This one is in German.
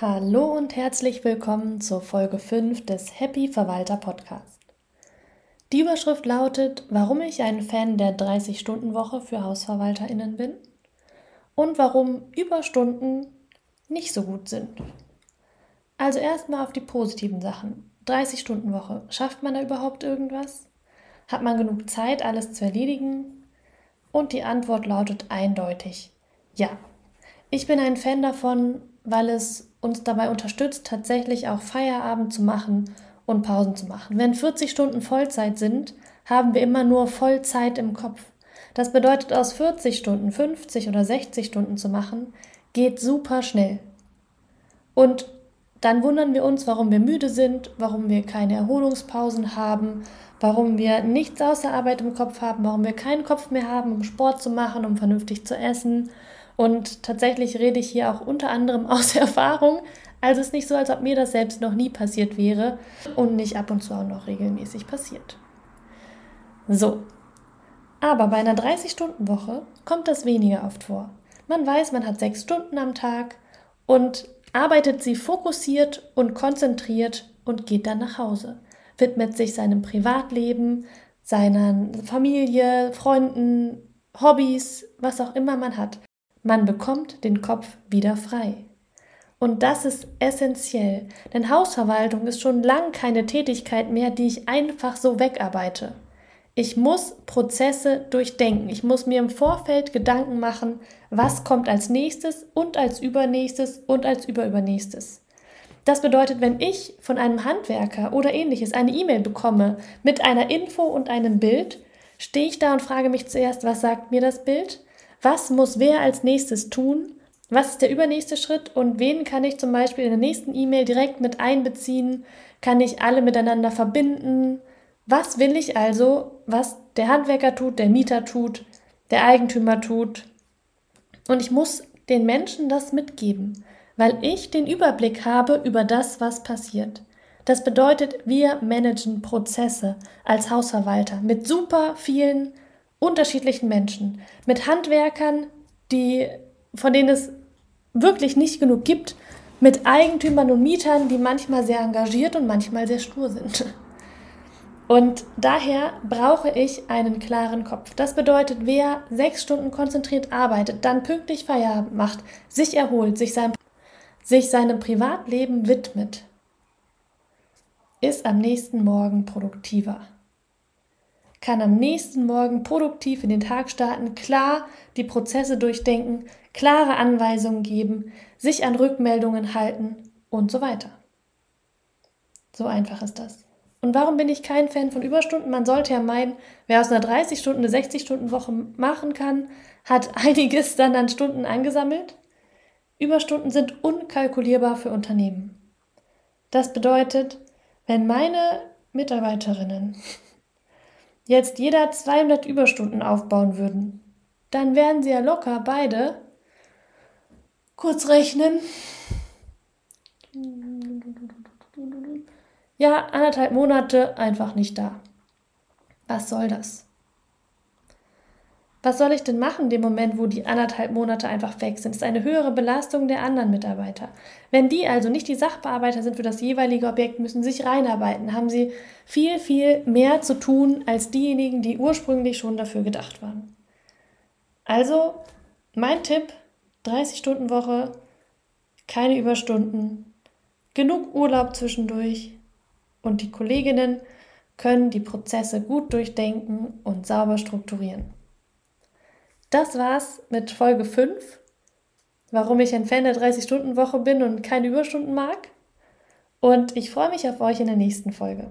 Hallo und herzlich willkommen zur Folge 5 des Happy Verwalter Podcast. Die Überschrift lautet, warum ich ein Fan der 30-Stunden-Woche für HausverwalterInnen bin und warum Überstunden nicht so gut sind. Also erstmal auf die positiven Sachen. 30-Stunden-Woche. Schafft man da überhaupt irgendwas? Hat man genug Zeit, alles zu erledigen? Und die Antwort lautet eindeutig ja. Ich bin ein Fan davon, weil es uns dabei unterstützt, tatsächlich auch Feierabend zu machen und Pausen zu machen. Wenn 40 Stunden Vollzeit sind, haben wir immer nur Vollzeit im Kopf. Das bedeutet, aus 40 Stunden 50 oder 60 Stunden zu machen, geht super schnell. Und dann wundern wir uns, warum wir müde sind, warum wir keine Erholungspausen haben, warum wir nichts außer Arbeit im Kopf haben, warum wir keinen Kopf mehr haben, um Sport zu machen, um vernünftig zu essen und tatsächlich rede ich hier auch unter anderem aus Erfahrung. Also es ist nicht so, als ob mir das selbst noch nie passiert wäre und nicht ab und zu auch noch regelmäßig passiert. So. Aber bei einer 30-Stunden-Woche kommt das weniger oft vor. Man weiß, man hat sechs Stunden am Tag und arbeitet sie fokussiert und konzentriert und geht dann nach Hause. Widmet sich seinem Privatleben, seiner Familie, Freunden, Hobbys, was auch immer man hat. Man bekommt den Kopf wieder frei. Und das ist essentiell, denn Hausverwaltung ist schon lang keine Tätigkeit mehr, die ich einfach so wegarbeite. Ich muss Prozesse durchdenken. Ich muss mir im Vorfeld Gedanken machen, was kommt als nächstes und als übernächstes und als überübernächstes. Das bedeutet, wenn ich von einem Handwerker oder ähnliches eine E-Mail bekomme mit einer Info und einem Bild, stehe ich da und frage mich zuerst, was sagt mir das Bild? Was muss wer als nächstes tun, was ist der übernächste Schritt und wen kann ich zum Beispiel in der nächsten E-Mail direkt mit einbeziehen, kann ich alle miteinander verbinden, was will ich also, was der Handwerker tut, der Mieter tut, der Eigentümer tut. Und ich muss den Menschen das mitgeben, weil ich den Überblick habe über das, was passiert. Das bedeutet, wir managen Prozesse als Hausverwalter mit super vielen unterschiedlichen Menschen, mit Handwerkern, die, von denen es wirklich nicht genug gibt, mit Eigentümern und Mietern, die manchmal sehr engagiert und manchmal sehr stur sind. Und daher brauche ich einen klaren Kopf. Das bedeutet, wer sechs Stunden konzentriert arbeitet, dann pünktlich Feierabend macht, sich erholt, sich, sein, sich seinem Privatleben widmet, ist am nächsten Morgen produktiver kann am nächsten Morgen produktiv in den Tag starten, klar die Prozesse durchdenken, klare Anweisungen geben, sich an Rückmeldungen halten und so weiter. So einfach ist das. Und warum bin ich kein Fan von Überstunden? Man sollte ja meinen, wer aus einer 30-Stunden, eine 60-Stunden-Woche machen kann, hat einiges dann an Stunden angesammelt. Überstunden sind unkalkulierbar für Unternehmen. Das bedeutet, wenn meine Mitarbeiterinnen jetzt jeder 200 Überstunden aufbauen würden, dann wären sie ja locker beide, kurz rechnen, ja, anderthalb Monate einfach nicht da. Was soll das? Was soll ich denn machen dem Moment, wo die anderthalb Monate einfach weg sind? Das ist eine höhere Belastung der anderen Mitarbeiter. Wenn die also nicht die Sachbearbeiter sind für das jeweilige Objekt, müssen sich reinarbeiten, haben sie viel, viel mehr zu tun als diejenigen, die ursprünglich schon dafür gedacht waren. Also mein Tipp, 30 Stunden Woche, keine Überstunden, genug Urlaub zwischendurch und die Kolleginnen können die Prozesse gut durchdenken und sauber strukturieren. Das war's mit Folge 5. Warum ich ein Fan der 30-Stunden-Woche bin und keine Überstunden mag. Und ich freue mich auf euch in der nächsten Folge.